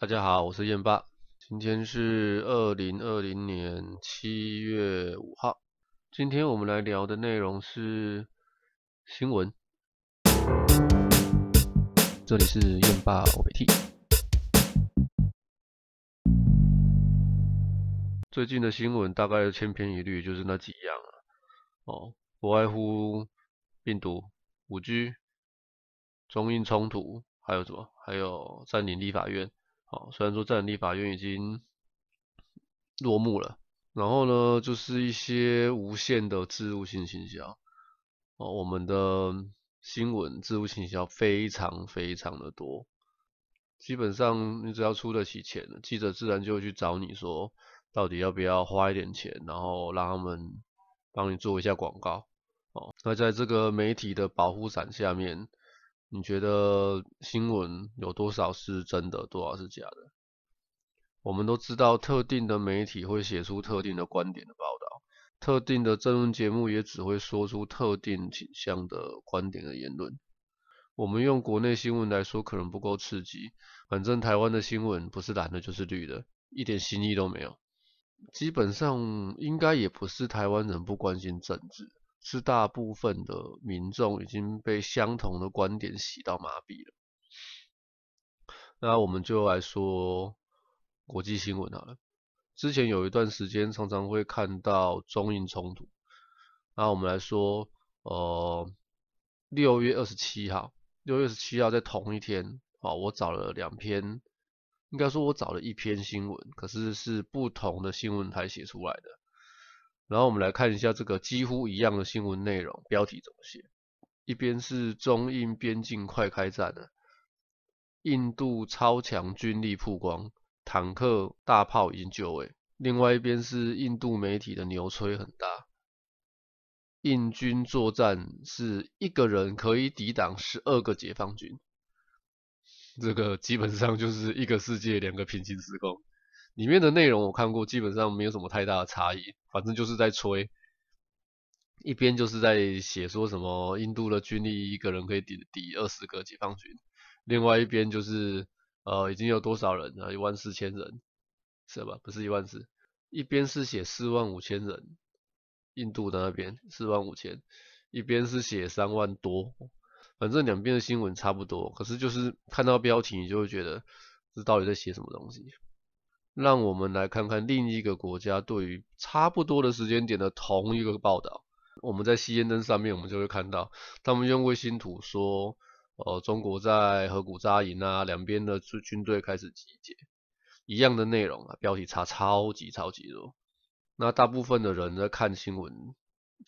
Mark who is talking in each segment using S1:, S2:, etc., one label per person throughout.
S1: 大家好，我是燕爸。今天是二零二零年七月五号。今天我们来聊的内容是新闻。这里是燕爸欧北 T。最近的新闻大概千篇一律，就是那几样啊。哦，不外乎病毒、五 G、中印冲突，还有什么？还有占领立法院。好，虽然说占立法院已经落幕了，然后呢，就是一些无限的植入性行销。哦，我们的新闻植入性行销非常非常的多，基本上你只要出得起钱，记者自然就会去找你说，到底要不要花一点钱，然后让他们帮你做一下广告。哦，那在这个媒体的保护伞下面。你觉得新闻有多少是真的，多少是假的？我们都知道，特定的媒体会写出特定的观点的报道，特定的政论节目也只会说出特定倾向的观点的言论。我们用国内新闻来说，可能不够刺激。反正台湾的新闻不是蓝的，就是绿的，一点新意都没有。基本上应该也不是台湾人不关心政治。是大部分的民众已经被相同的观点洗到麻痹了。那我们就来说国际新闻好了。之前有一段时间常常会看到中印冲突。那我们来说，呃，六月二十七号，六月二十七号在同一天，啊，我找了两篇，应该说我找了一篇新闻，可是是不同的新闻台写出来的。然后我们来看一下这个几乎一样的新闻内容，标题怎么写？一边是中印边境快开战了，印度超强军力曝光，坦克大炮已经就位；另外一边是印度媒体的牛吹很大，印军作战是一个人可以抵挡十二个解放军，这个基本上就是一个世界两个平行时空。里面的内容我看过，基本上没有什么太大的差异，反正就是在吹，一边就是在写说什么印度的军力一个人可以抵抵二十个解放军，另外一边就是呃已经有多少人啊，一万四千人，是吧？不是一万四，一边是写四万五千人，印度的那边四万五千，一边是写三万多，反正两边的新闻差不多，可是就是看到标题你就会觉得这到底在写什么东西。让我们来看看另一个国家对于差不多的时间点的同一个报道。我们在西烟灯上面，我们就会看到他们用卫星图说，呃，中国在河谷扎营啊，两边的军军队开始集结，一样的内容啊，标题差超级超级多。那大部分的人在看新闻，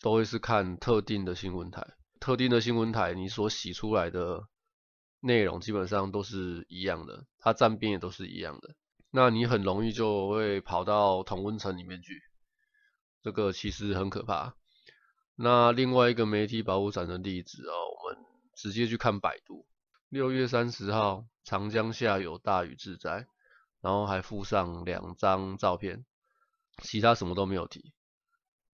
S1: 都会是看特定的新闻台，特定的新闻台，你所洗出来的内容基本上都是一样的，它站边也都是一样的。那你很容易就会跑到同温层里面去，这个其实很可怕。那另外一个媒体保护伞的例子哦，我们直接去看百度，六月三十号长江下游大雨致灾，然后还附上两张照片，其他什么都没有提。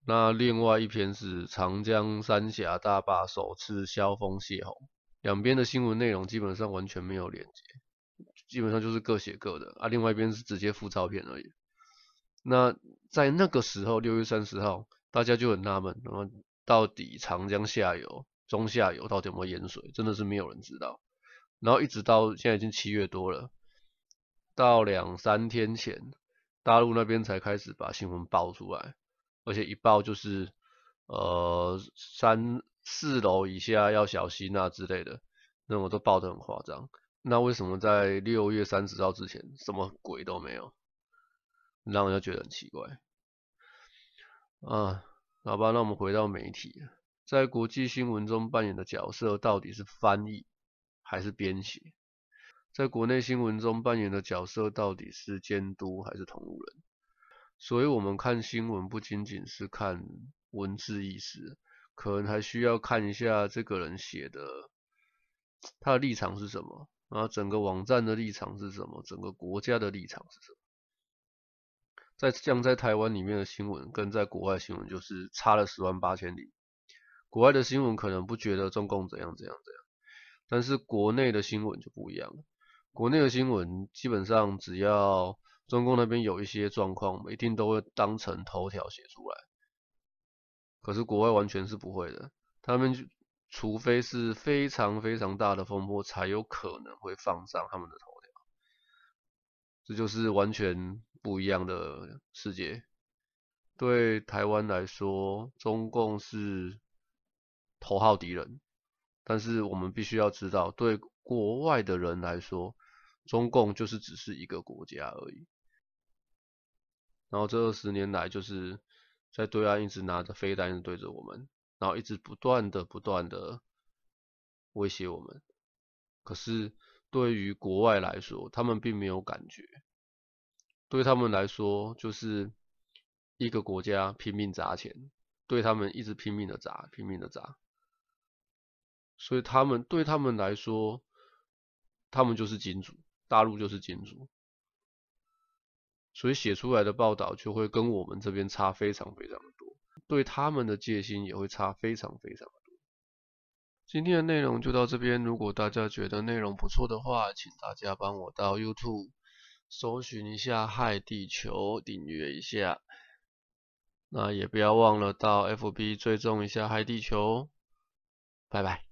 S1: 那另外一篇是长江三峡大坝首次消峰泄洪，两边的新闻内容基本上完全没有连接。基本上就是各写各的啊，另外一边是直接附照片而已。那在那个时候，六月三十号，大家就很纳闷，然后到底长江下游、中下游到底有没有淹水，真的是没有人知道。然后一直到现在已经七月多了，到两三天前，大陆那边才开始把新闻爆出来，而且一爆就是呃三四楼以下要小心啊之类的，那我都爆得很夸张。那为什么在六月三十号之前什么鬼都没有，让人家觉得很奇怪？啊，好吧，那我们回到媒体，在国际新闻中扮演的角色到底是翻译还是编写？在国内新闻中扮演的角色到底是监督还是同路人？所以，我们看新闻不仅仅是看文字意思，可能还需要看一下这个人写的他的立场是什么。然后整个网站的立场是什么？整个国家的立场是什么？在像在台湾里面的新闻，跟在国外新闻就是差了十万八千里。国外的新闻可能不觉得中共怎样怎样怎样，但是国内的新闻就不一样了。国内的新闻基本上只要中共那边有一些状况，一定都会当成头条写出来。可是国外完全是不会的，他们除非是非常非常大的风波，才有可能会放上他们的头条。这就是完全不一样的世界。对台湾来说，中共是头号敌人，但是我们必须要知道，对国外的人来说，中共就是只是一个国家而已。然后这二十年来，就是在对岸一直拿着飞弹对着我们，然后一直不断的、不断的威胁我们。可是对于国外来说，他们并没有感觉。对他们来说，就是一个国家拼命砸钱，对他们一直拼命的砸、拼命的砸。所以他们对他们来说，他们就是金主，大陆就是金主。所以写出来的报道就会跟我们这边差非常非常多，对他们的戒心也会差非常非常多。今天的内容就到这边，如果大家觉得内容不错的话，请大家帮我到 YouTube 搜寻一下“害地球”，订阅一下。那也不要忘了到 FB 追踪一下“嗨地球”。拜拜。